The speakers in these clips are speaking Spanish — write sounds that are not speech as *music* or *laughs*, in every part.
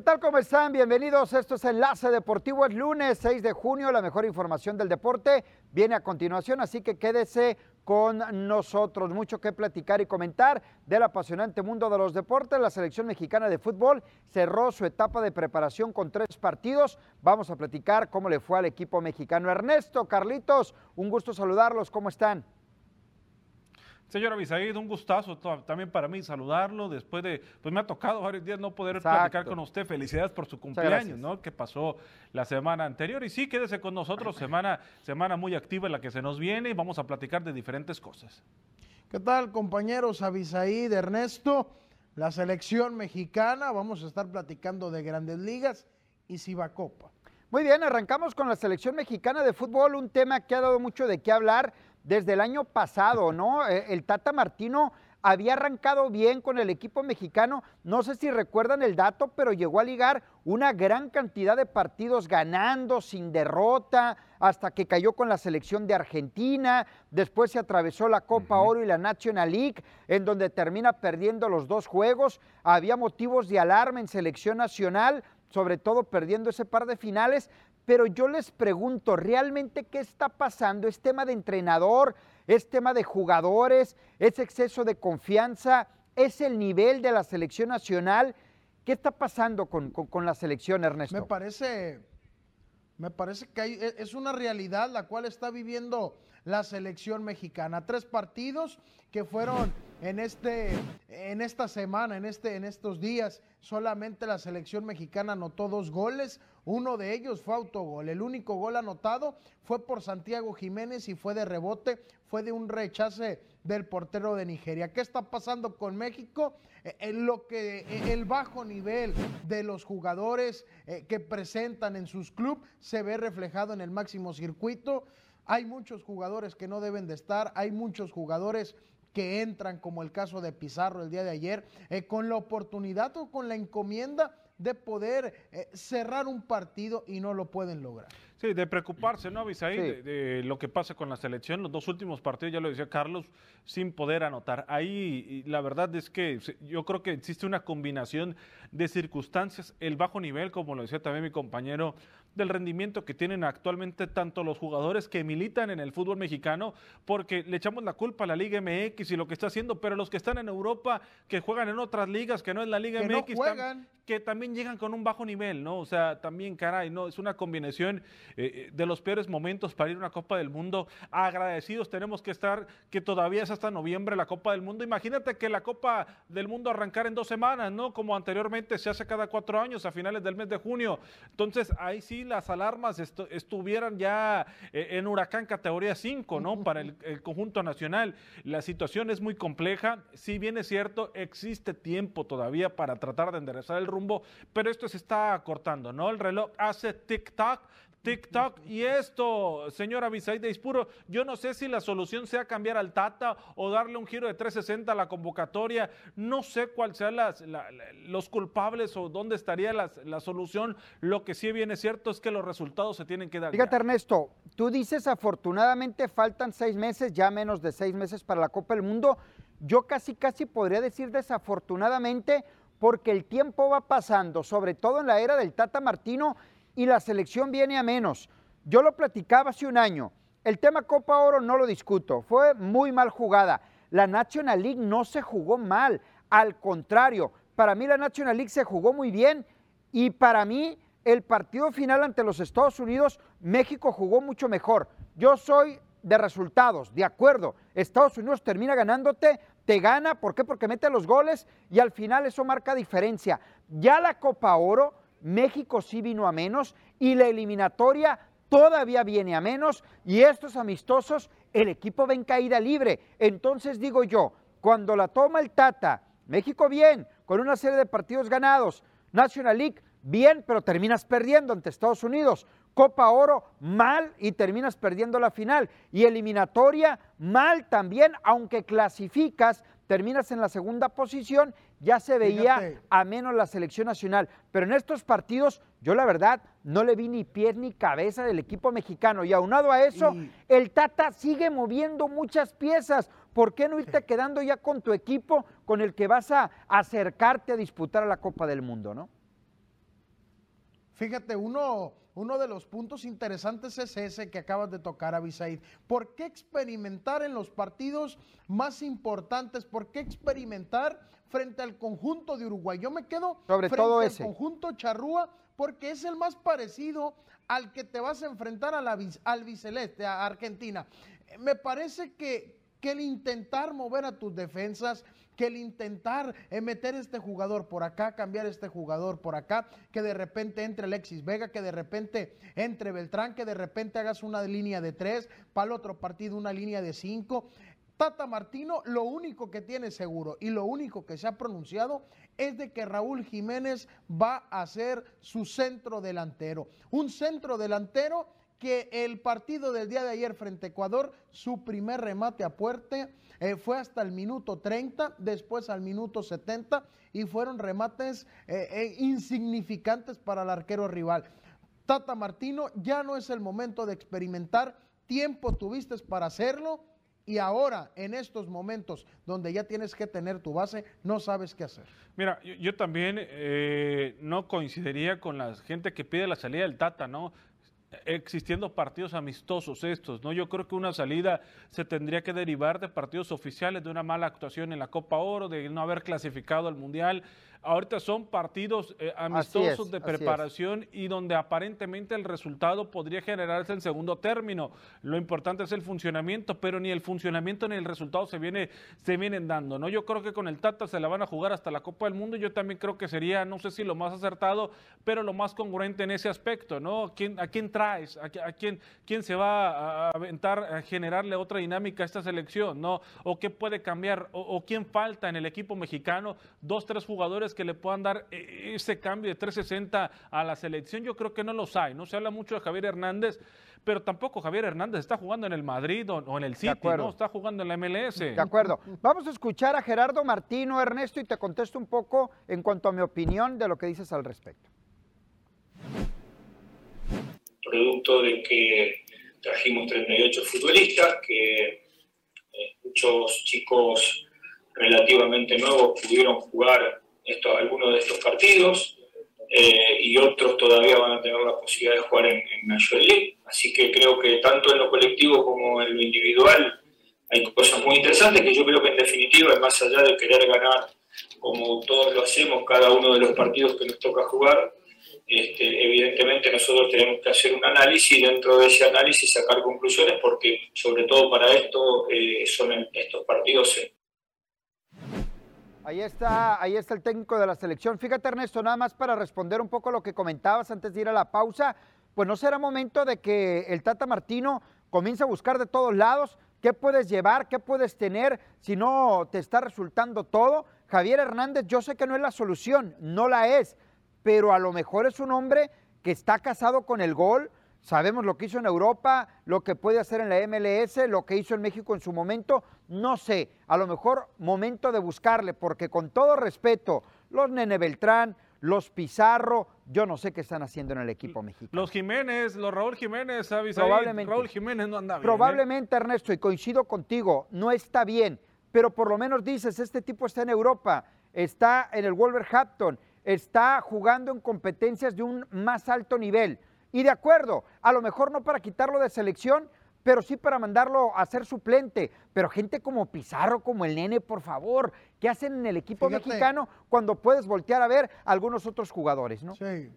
¿Qué tal? ¿Cómo están? Bienvenidos. Esto es Enlace Deportivo. Es lunes 6 de junio. La mejor información del deporte viene a continuación, así que quédese con nosotros. Mucho que platicar y comentar del apasionante mundo de los deportes. La selección mexicana de fútbol cerró su etapa de preparación con tres partidos. Vamos a platicar cómo le fue al equipo mexicano. Ernesto, Carlitos, un gusto saludarlos. ¿Cómo están? Señor Abisaid, un gustazo también para mí saludarlo. Después de, pues me ha tocado varios días no poder platicar con usted. Felicidades por su cumpleaños, ¿no? Que pasó la semana anterior. Y sí, quédese con nosotros, *laughs* semana, semana muy activa en la que se nos viene y vamos a platicar de diferentes cosas. ¿Qué tal, compañeros Abisaid, Ernesto? La selección mexicana, vamos a estar platicando de grandes ligas y Copa. Muy bien, arrancamos con la selección mexicana de fútbol, un tema que ha dado mucho de qué hablar desde el año pasado, ¿no? Eh, el Tata Martino había arrancado bien con el equipo mexicano, no sé si recuerdan el dato, pero llegó a ligar una gran cantidad de partidos ganando, sin derrota, hasta que cayó con la selección de Argentina, después se atravesó la Copa Oro y la National League, en donde termina perdiendo los dos juegos, había motivos de alarma en selección nacional, sobre todo perdiendo ese par de finales, pero yo les pregunto, ¿realmente qué está pasando? ¿Es tema de entrenador? ¿Es tema de jugadores? ¿Es exceso de confianza? ¿Es el nivel de la selección nacional? ¿Qué está pasando con, la selección, Ernesto? Me parece, me parece que e, es una realidad la cual está viviendo la selección mexicana. Tres partidos que fueron en, este, en esta semana, en, este, en estos días. Solamente la selección mexicana anotó dos goles. Uno de ellos fue autogol. El único gol anotado fue por Santiago Jiménez y fue de rebote, fue de un rechace del portero de Nigeria. ¿Qué está pasando con México? Eh, en lo que eh, el bajo nivel de los jugadores eh, que presentan en sus clubes se ve reflejado en el máximo circuito. Hay muchos jugadores que no deben de estar, hay muchos jugadores que entran, como el caso de Pizarro el día de ayer, eh, con la oportunidad o con la encomienda de poder eh, cerrar un partido y no lo pueden lograr. Sí, de preocuparse, ¿no, Avisaí? De, lo que pasa con la selección. Los dos últimos partidos, ya lo decía Carlos, sin poder anotar. Ahí la verdad es que yo creo que existe una combinación de circunstancias. El bajo nivel, como lo decía también mi compañero, del rendimiento que tienen actualmente tanto los jugadores que militan en el fútbol mexicano, porque le echamos la culpa a la Liga MX y lo que está haciendo, pero los que están en Europa, que juegan en otras ligas, que no es la Liga MX, que también llegan con un bajo nivel, ¿no? O sea, también, caray, ¿no? Es una combinación eh, eh, de los peores momentos para ir a una Copa del Mundo. Agradecidos tenemos que estar, que todavía es hasta noviembre la Copa del Mundo. Imagínate que la Copa del Mundo arrancara en dos semanas, ¿no? Como anteriormente se hace cada cuatro años, a finales del mes de junio. Entonces, ahí sí las alarmas estuvieran ya eh, en huracán categoría 5, ¿no? Para el, el conjunto nacional. La situación es muy compleja. Si bien es cierto, existe tiempo todavía para tratar de enderezar el rumbo, pero esto se está cortando, ¿no? El reloj hace tic-tac TikTok y esto, señora Bisaide Ispuro, yo no sé si la solución sea cambiar al Tata o darle un giro de 360 a la convocatoria, no sé cuál sean los culpables o dónde estaría la, solución, lo que sí viene cierto es que los resultados se tienen que dar. Fíjate Ernesto, tú dices afortunadamente faltan seis meses, ya menos de seis meses para la Copa del Mundo, yo casi casi podría decir desafortunadamente porque el tiempo va pasando, sobre todo en la era del Tata Martino, y la selección viene a menos. Yo lo platicaba hace un año. El tema Copa Oro no lo discuto, fue muy mal jugada. La National League no se jugó mal, al contrario, para mí la National League se jugó muy bien y para mí el partido final ante los Estados Unidos, México jugó mucho mejor. Yo soy de resultados, de acuerdo. Estados Unidos termina ganándote, te gana, ¿por qué? Porque mete los goles y al final eso marca diferencia. Ya la Copa Oro México sí vino a menos y la eliminatoria todavía viene a menos y estos amistosos, el equipo va en caída libre. Entonces digo yo, cuando la toma el Tata, México bien, con una serie de partidos ganados, National League bien, pero terminas perdiendo ante Estados Unidos. Copa Oro mal y terminas perdiendo la final. Y eliminatoria mal también, aunque clasificas, terminas en la segunda posición, ya se veía a menos la selección nacional. Pero en estos partidos, yo la verdad no le vi ni pies ni cabeza del equipo mexicano. Y aunado a eso, el Tata sigue moviendo muchas piezas. ¿Por qué no irte quedando ya con tu equipo con el que vas a acercarte a disputar a la Copa del Mundo, no? Fíjate, uno, uno de los puntos interesantes es ese que acabas de tocar, Abisaid. ¿Por qué experimentar en los partidos más importantes? ¿Por qué experimentar frente al conjunto de Uruguay? Yo me quedo Sobre frente todo al ese. conjunto Charrúa porque es el más parecido al que te vas a enfrentar a la, al biceleste, a Argentina. Me parece que, que el intentar mover a tus defensas, que el intentar eh, meter este jugador por acá, cambiar este jugador por acá, que de repente entre Alexis Vega, que de repente entre Beltrán, que de repente hagas una línea de tres, para el otro partido una línea de cinco. Tata Martino lo único que tiene seguro y lo único que se ha pronunciado es de que Raúl Jiménez va a ser su centro delantero. Un centro delantero que el partido del día de ayer frente a Ecuador, su primer remate a puerta eh, fue hasta el minuto 30, después al minuto 70 y fueron remates eh, eh, insignificantes para el arquero rival. Tata Martino, ya no es el momento de experimentar, tiempo tuviste para hacerlo y ahora en estos momentos donde ya tienes que tener tu base, no sabes qué hacer. Mira, yo, también no coincidiría con la gente que pide la salida del Tata, ¿no? Existiendo partidos amistosos estos, ¿no? Yo creo que una salida se tendría que derivar de partidos oficiales, de una mala actuación en la Copa Oro, de no haber clasificado al Mundial. Ahorita son partidos eh, amistosos es, de preparación y donde aparentemente el resultado podría generarse en segundo término. Lo importante es el funcionamiento, pero ni el funcionamiento ni el resultado se viene se vienen dando, ¿no? Yo creo que con el Tata se la van a jugar hasta la Copa del Mundo. Yo también creo que sería, no sé si lo más acertado, pero lo más congruente en ese aspecto, ¿no? ¿Quién, ¿A quién traes? ¿A, a quién, quién se va a aventar a generarle otra dinámica a esta selección, ¿no? ¿O qué puede cambiar? ¿O, o quién falta en el equipo mexicano? Dos, tres jugadores que le puedan dar eh, ese cambio de 360 a la selección, yo creo que no los hay. No se habla mucho de Javier Hernández, pero tampoco Javier Hernández está jugando en el Madrid o, o en el City, no, está jugando en la MLS. De acuerdo. Vamos a escuchar a Gerardo Martino, Ernesto, y te contesto un poco en cuanto a mi opinión de lo que dices al respecto. Producto de que trajimos 38 futbolistas, que eh, muchos chicos relativamente nuevos pudieron jugar esto, algunos de estos partidos eh, y otros todavía van a tener la posibilidad de jugar en, en National League. Así que creo que tanto en lo colectivo como en lo individual hay cosas muy interesantes que yo creo que en definitiva, más allá de querer ganar como todos lo hacemos cada uno de los partidos que nos toca jugar, este, evidentemente nosotros tenemos que hacer un análisis y dentro de ese análisis sacar conclusiones porque sobre todo para esto eh, son estos partidos Ahí está, ahí está el técnico de la selección. Fíjate, Ernesto, nada más para responder un poco lo que comentabas antes de ir a la pausa, pues no será momento de que el Tata Martino comience a buscar de todos lados qué puedes llevar, qué puedes tener, si no te está resultando todo. Javier Hernández, yo sé que no es la solución, no la es, pero a lo mejor es un hombre que está casado con el gol, Sabemos lo que hizo en Europa, lo que puede hacer en la MLS, lo que hizo en México en su momento. No sé, a lo mejor momento de buscarle, porque con todo respeto, los Nene Beltrán, los Pizarro, yo no sé qué están haciendo en el equipo mexicano. Los Jiménez, los Raúl Jiménez, ¿sabes? Probablemente. Raúl Jiménez no anda bien. Probablemente, ¿eh? Ernesto, y coincido contigo, no está bien, pero por lo menos dices, este tipo está en Europa, está en el Wolverhampton, está jugando en competencias de un más alto nivel y de acuerdo, a lo mejor no para quitarlo de selección, pero sí para mandarlo a ser suplente. Pero gente como Pizarro, como el nene, por favor, ¿qué hacen en el equipo Fíjate. mexicano cuando puedes voltear a ver a algunos otros jugadores, no? Sí.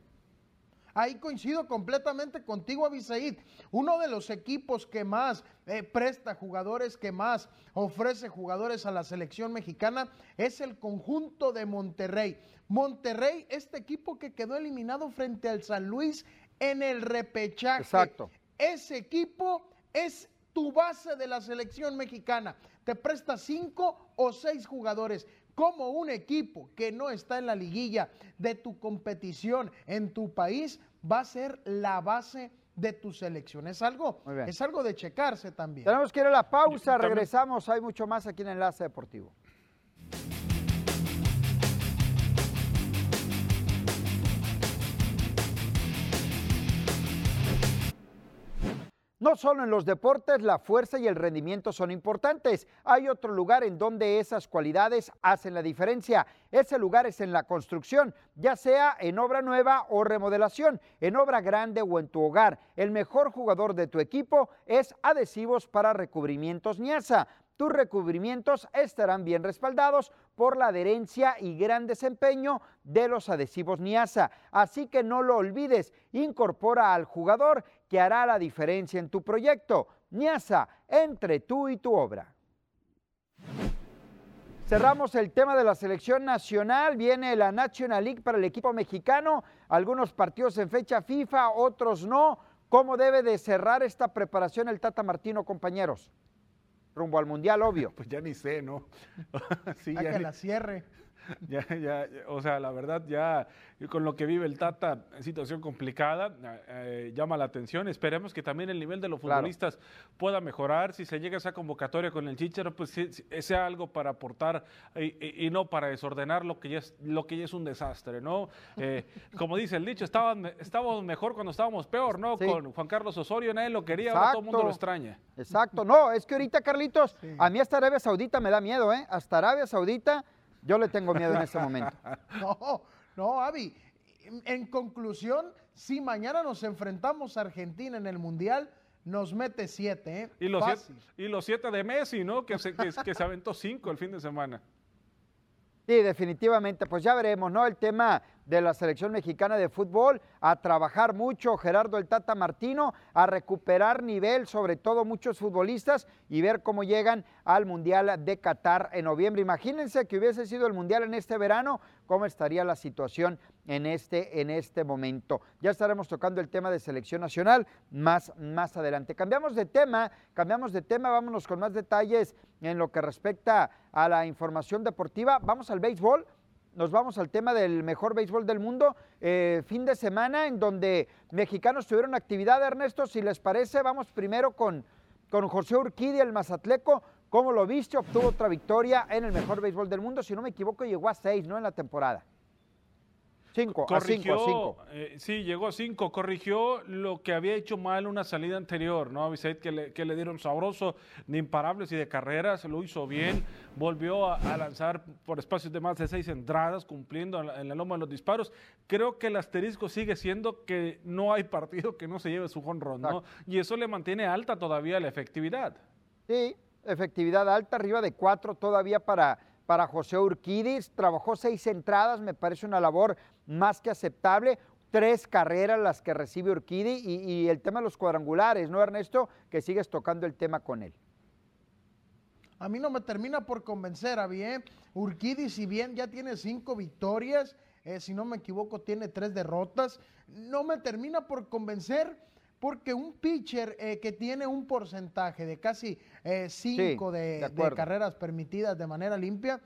Ahí coincido completamente contigo, Abisaid. Uno de los equipos que más eh, presta jugadores, que más ofrece jugadores a la selección mexicana, es el conjunto de Monterrey. Monterrey, este equipo que quedó eliminado frente al San Luis en el repechaje. Exacto. Ese equipo es tu base de la selección mexicana. Te presta cinco o seis jugadores. Como un equipo que no está en la liguilla de tu competición en tu país va a ser la base de tu selección. Es algo, es algo de checarse también. Tenemos que ir a la pausa, regresamos, hay mucho más aquí en Enlace Deportivo. No solo en los deportes la fuerza y el rendimiento son importantes, hay otro lugar en donde esas cualidades hacen la diferencia. Ese lugar es en la construcción, ya sea en obra nueva o remodelación, en obra grande o en tu hogar. El mejor jugador de tu equipo es Adhesivos para Recubrimientos Niasa. Tus recubrimientos estarán bien respaldados por la adherencia y gran desempeño de los adhesivos Niasa. Así que no lo olvides, incorpora al jugador que hará la diferencia en tu proyecto. Niasa, entre tú y tu obra. Cerramos el tema de la selección nacional. Viene la National League para el equipo mexicano. Algunos partidos en fecha FIFA, otros no. ¿Cómo debe de cerrar esta preparación el Tata Martino, compañeros? rumbo al Mundial, obvio. *laughs* Pues ya ni sé, ¿no? *laughs* sí, ya que la cierre. *laughs* Ya, ya, o sea, la verdad, ya con lo que vive el Tata, situación complicada, eh, llama la atención. Esperemos que también el nivel de los futbolistas pueda mejorar. Si se llega a esa convocatoria con el Chichero, pues sea algo para aportar y, no para desordenar lo que ya es, lo que ya es un desastre, ¿no? Eh, *laughs* como dice el dicho, estábamos mejor cuando estábamos peor, ¿no? Con Juan Carlos Osorio, nadie lo quería, ahora todo el mundo lo extraña. Exacto, no, es que ahorita, Carlitos, a mí hasta Arabia Saudita me da miedo, ¿eh? Hasta Arabia Saudita yo le tengo miedo en ese momento. *laughs* No, no, Avi. En conclusión, si mañana nos enfrentamos a Argentina en el Mundial, nos mete siete, ¿eh? Y los, siete, y los siete de Messi, ¿no? Que se, que, que se aventó cinco el fin de semana. Sí, definitivamente, pues ya veremos, ¿no? El tema de la selección mexicana de fútbol, a trabajar mucho Gerardo el Tata Martino, a recuperar nivel, sobre todo muchos futbolistas, y ver cómo llegan al Mundial de Qatar en noviembre. Imagínense que hubiese sido el Mundial en este verano, cómo estaría la situación en este, en este momento. Ya estaremos tocando el tema de selección nacional más, más adelante. Cambiamos de tema, cambiamos de tema, vámonos con más detalles en lo que respecta a la información deportiva. Vamos al béisbol nos vamos al tema del mejor béisbol del mundo. Eh, fin de semana en donde mexicanos tuvieron actividad, Ernesto. Si les parece, vamos primero con, con José Urquidi, el mazatleco. ¿Cómo lo viste? Obtuvo otra victoria en el mejor béisbol del mundo. Si no me equivoco, llegó a seis, ¿no? En la temporada. Cinco, corrigió, a cinco, eh, sí, llegó a cinco, corrigió lo que había hecho mal una salida anterior, ¿no? Vicente, que le, que le dieron sabroso de imparables y de carreras, lo hizo bien, volvió a, lanzar por espacios de más de seis entradas, cumpliendo en la, loma de los disparos. Creo que el asterisco sigue siendo que no hay partido que no se lleve su jonrón, ¿no? Y eso le mantiene alta todavía la efectividad. Sí, efectividad alta, arriba de cuatro todavía para para José Urquidis. Trabajó seis entradas, me parece una labor más que aceptable. Tres carreras las que recibe Urquidi y, el tema de los cuadrangulares, ¿no, Ernesto? Que sigues tocando el tema con él. A mí no me termina por convencer, a bien. Urquidi, si bien ya tiene cinco victorias, eh, si no me equivoco, tiene tres derrotas, no me termina por convencer porque un pitcher eh, que tiene un porcentaje de casi eh, cinco de, carreras permitidas de manera limpia,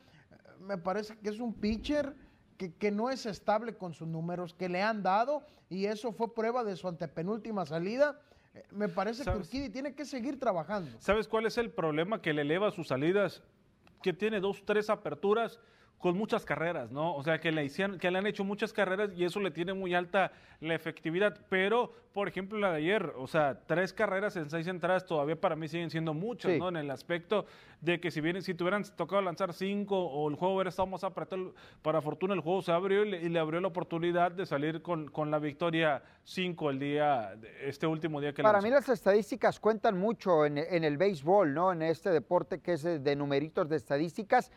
me parece que es un pitcher que, no es estable con sus números que le han dado y eso fue prueba de su antepenúltima salida. Eh, me parece que Urquidi tiene que seguir trabajando. ¿Sabes cuál es el problema que le eleva sus salidas? Que tiene dos, tres aperturas con muchas carreras, ¿no? O sea, que le, hicieron, que le han hecho muchas carreras y eso le tiene muy alta la efectividad. Pero, por ejemplo, la de ayer, o sea, tres carreras en seis entradas todavía para mí siguen siendo muchas, ¿no? En el aspecto de que si bien, si tuvieran tocado lanzar cinco o el juego hubiera estado más apretado, para fortuna el juego se abrió y le, abrió la oportunidad de salir con, con, la victoria cinco el día, este último día que Para mí las estadísticas cuentan mucho en, en el béisbol, ¿no? En este deporte que es de numeritos de estadísticas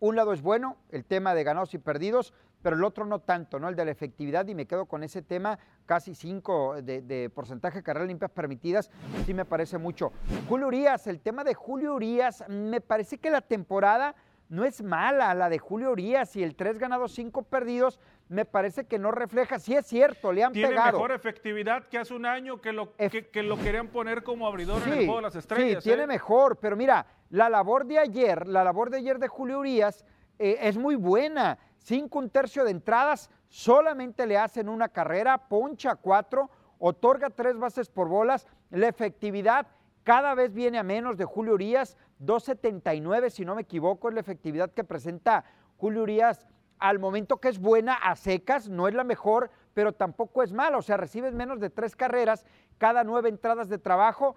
un lado es bueno, el tema de ganados y perdidos, pero el otro no tanto, ¿no? El de la efectividad, y me quedo con ese tema, casi 5 de, porcentaje de carreras limpias permitidas, sí me parece mucho. Julio Urias, el tema de Julio Urias, me parece que la temporada no es mala, la de Julio Urias y el 3 ganados, 5 perdidos, me parece que no refleja, sí es cierto, le han Tiene pegado. Tiene mejor efectividad que hace un año que lo, que, lo querían poner como abridor en el juego de las estrellas. Sí, tiene ¿eh? mejor, pero mira, la labor de ayer, la labor de ayer de Julio Urias eh, es muy buena. Cinco, un tercio de entradas, solamente le hacen una carrera, poncha cuatro, otorga tres bases por bolas. La efectividad cada vez viene a menos de Julio Urias, 2.79 si no me equivoco, es la efectividad que presenta Julio Urias al momento que es buena a secas, no es la mejor, pero tampoco es mala. O sea, recibes menos de tres carreras cada nueve entradas de trabajo.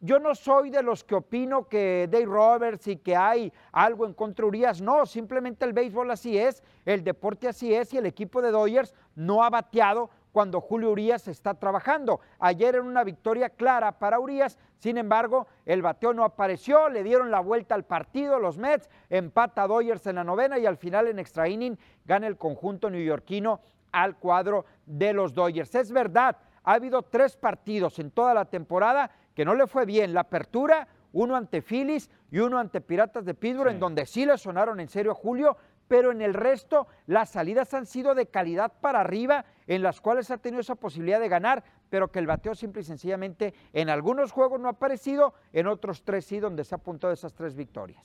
Yo no soy de los que opino que Dave Roberts y que hay algo en contra Urias. No, simplemente el béisbol así es, el deporte así es y el equipo de Dodgers no ha bateado cuando Julio Urias está trabajando. Ayer en una victoria clara para Urias, sin embargo, el bateo no apareció, le dieron la vuelta al partido los Mets, empata Dodgers en la novena y al final en extra inning gana el conjunto neoyorquino al cuadro de los Dodgers. Es verdad, ha habido tres partidos en toda la temporada que no le fue bien. La apertura, uno ante Phillies y uno ante Piratas de Pittsburgh, en donde sí le sonaron en serio a Julio, pero en el resto las salidas han sido de calidad para arriba, en las cuales ha tenido esa posibilidad de ganar, pero que el bateo simple y sencillamente en algunos juegos no ha aparecido, en otros tres sí, donde se ha apuntado esas tres victorias.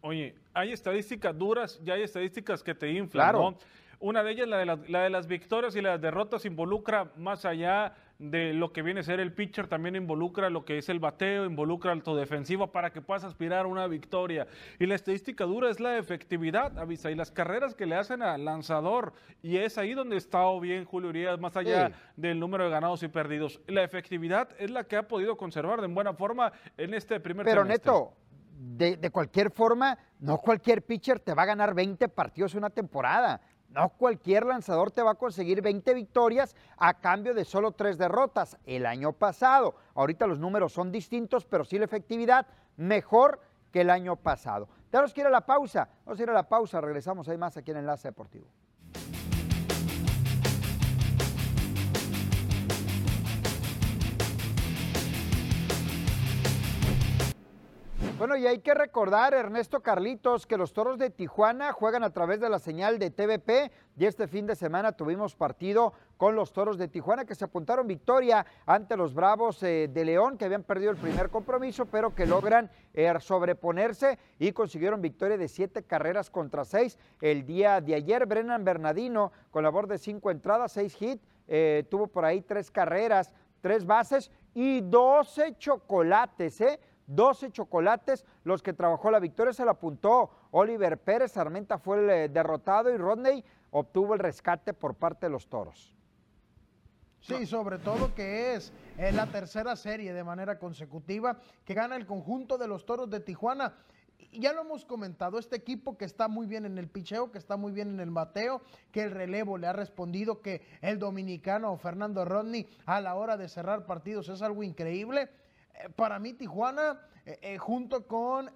Oye, hay estadísticas duras y hay estadísticas que te inflan, ¿no? Una de ellas, la de, la de, las victorias y las derrotas, involucra más allá de lo que viene a ser el pitcher, también involucra lo que es el bateo, involucra el defensivo para que puedas aspirar a una victoria. Y la estadística dura es la efectividad, avisa, y las carreras que le hacen al lanzador. Y es ahí donde está bien Julio Urias, más allá del número de ganados y perdidos. La efectividad es la que ha podido conservar de buena forma en este primer Pero Neto, de, de, cualquier forma, no cualquier pitcher te va a ganar 20 partidos en una temporada. No cualquier lanzador te va a conseguir 20 victorias a cambio de solo tres derrotas el año pasado. Ahorita los números son distintos, pero sí la efectividad mejor que el año pasado. Tenemos que ir a la pausa. Vamos a ir a la pausa. Regresamos ahí más aquí en Enlace Deportivo. Bueno, y hay que recordar, Ernesto Carlitos, que los Toros de Tijuana juegan a través de la señal de TVP y este fin de semana tuvimos partido con los Toros de Tijuana que se apuntaron victoria ante los Bravos eh, de León que habían perdido el primer compromiso pero que logran eh, sobreponerse y consiguieron victoria de siete carreras contra seis el día de ayer. Brennan Bernardino con labor de cinco entradas, seis hits, eh, tuvo por ahí tres carreras, tres bases y doce chocolates, ¿eh? 12 chocolates, los que trabajó la victoria se la apuntó Oliver Pérez, Armenta fue el eh, derrotado y Rodney obtuvo el rescate por parte de los toros. Sí, sobre todo que es en la tercera serie de manera consecutiva que gana el conjunto de los toros de Tijuana. Ya lo hemos comentado, este equipo que está muy bien en el picheo, que está muy bien en el bateo, que el relevo le ha respondido, que el dominicano Fernando Rodney a la hora de cerrar partidos es algo increíble eh, para mí Tijuana, eh, eh, junto con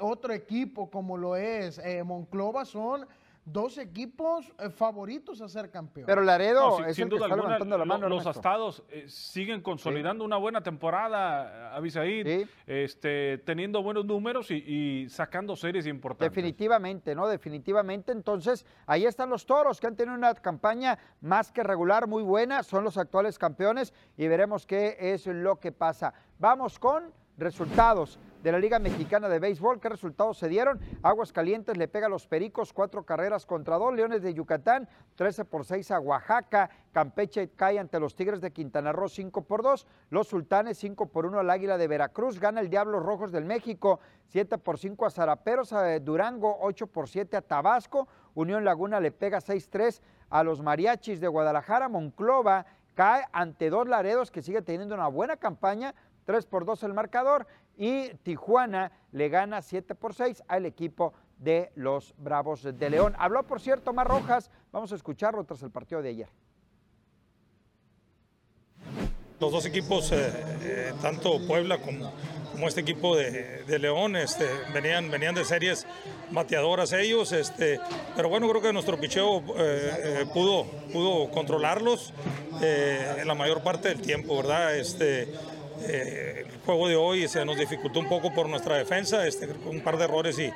otro equipo como lo es Monclova, son dos equipos favoritos a ser campeón. Pero Laredo es el que está levantando la mano. Los astados siguen consolidando una buena temporada, Avisaí, este, teniendo buenos números y, sacando series importantes. Definitivamente, ¿no? Definitivamente. Entonces, ahí están los toros que han tenido una campaña más que regular, muy buena, son los actuales campeones y veremos qué es lo que pasa. Vamos con resultados de la Liga Mexicana de Béisbol. ¿Qué resultados se dieron? Aguas Calientes le pega a los Pericos, cuatro carreras contra dos. Leones de Yucatán, 13 por 6 a Oaxaca. Campeche cae ante los Tigres de Quintana Roo, 5 por 2. Los Sultanes, 5 por 1 al Águila de Veracruz. Gana el Diablos Rojos del México, 7 por 5 a Zaraperos, a Durango, 8 por 7 a Tabasco. Unión Laguna le pega 6-3 a los Mariachis de Guadalajara. Monclova cae ante dos Laredos que sigue teniendo una buena campaña, 3 por 2 el marcador y Tijuana le gana 7 por 6 al equipo de los Bravos de León. Habló, por cierto, Mar Rojas, vamos a escucharlo tras el partido de ayer. Los dos equipos, eh, eh, tanto Puebla como, este equipo de, León, este, venían, venían de series bateadoras ellos, este, pero bueno, creo que nuestro picheo eh, pudo, pudo controlarlos en la mayor parte del tiempo, ¿verdad? Este, eh, el juego de hoy se nos dificultó un poco por nuestra defensa, este, un par de errores y,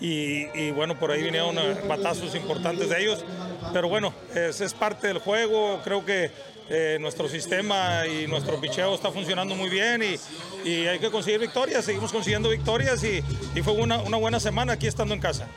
y, bueno, por ahí vinieron eh, batazos importantes de ellos. Pero bueno, es, es parte del juego, creo que eh, nuestro sistema y nuestro picheo está funcionando muy bien y, y, hay que conseguir victorias, seguimos consiguiendo victorias y, y fue una, una buena semana aquí estando en casa.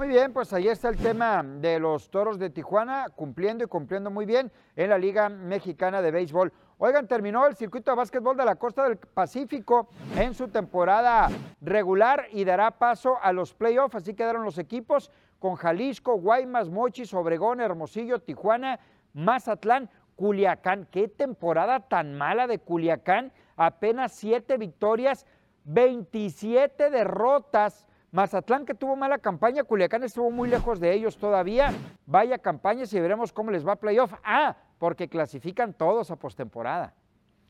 Muy bien, pues ahí está el tema de los toros de Tijuana, cumpliendo y cumpliendo muy bien en la Liga Mexicana de Béisbol. Oigan, terminó el circuito de básquetbol de la costa del Pacífico en su temporada regular y dará paso a los playoffs. Así quedaron los equipos con Jalisco, Guaymas, Mochis, Obregón, Hermosillo, Tijuana, Mazatlán, Culiacán. Qué temporada tan mala de Culiacán. Apenas siete victorias, 27 derrotas Mazatlán que tuvo mala campaña, Culiacán estuvo muy lejos de ellos todavía. Vaya campaña y veremos cómo les va a playoff. Ah, porque clasifican todos a postemporada.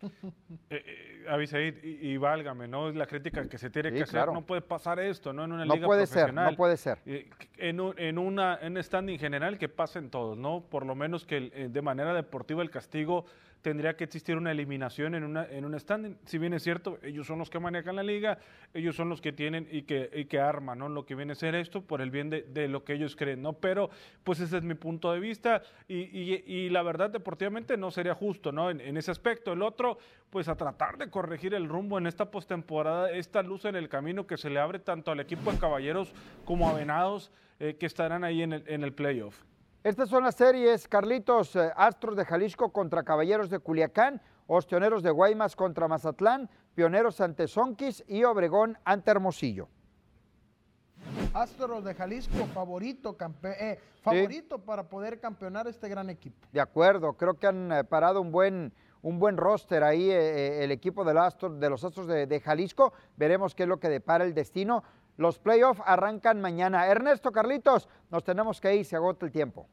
*laughs* Eh, eh y, válgame, ¿no? Es la crítica que se tiene que hacer. No puede pasar esto, ¿no? En una no liga puede profesional. Ser, no puede ser. Eh, en, un, en, una, en standing general que pasen todos, ¿no? Por lo menos que eh, de manera deportiva el castigo tendría que existir una eliminación en, una, en un standing. Si bien es cierto, ellos son los que manejan la liga, ellos son los que tienen y que, y que arman ¿no? lo que viene a ser esto por el bien de, de, lo que ellos creen. ¿no? Pero pues ese es mi punto de vista y, y, la verdad deportivamente no sería justo ¿no? En, en, ese aspecto. El otro, pues a tratar de corregir el rumbo en esta postemporada, esta luz en el camino que se le abre tanto al equipo de Caballeros como a Venados eh, que estarán ahí en el, en el playoff. Estas son las series, Carlitos, eh, Astros de Jalisco contra Caballeros de Culiacán, Ostioneros de Guaymas contra Mazatlán, Pioneros ante Sonquis y Obregón ante Hermosillo. Astros de Jalisco, favorito, eh, favorito para poder campeonar este gran equipo. De acuerdo, creo que han eh, parado un buen, un buen roster ahí el equipo de, de los Astros de, de Jalisco. Veremos qué es lo que depara el destino. Los playoffs arrancan mañana. Ernesto, Carlitos, nos tenemos que ir, se agota el tiempo.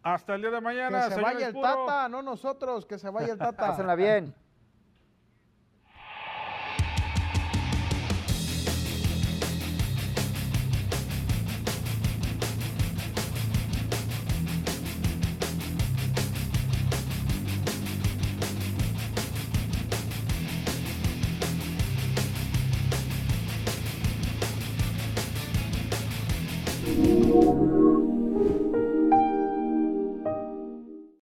Hasta el día de mañana. Que se vaya el Tata, no nosotros, que se vaya el *laughs* Tata. Pásenla bien.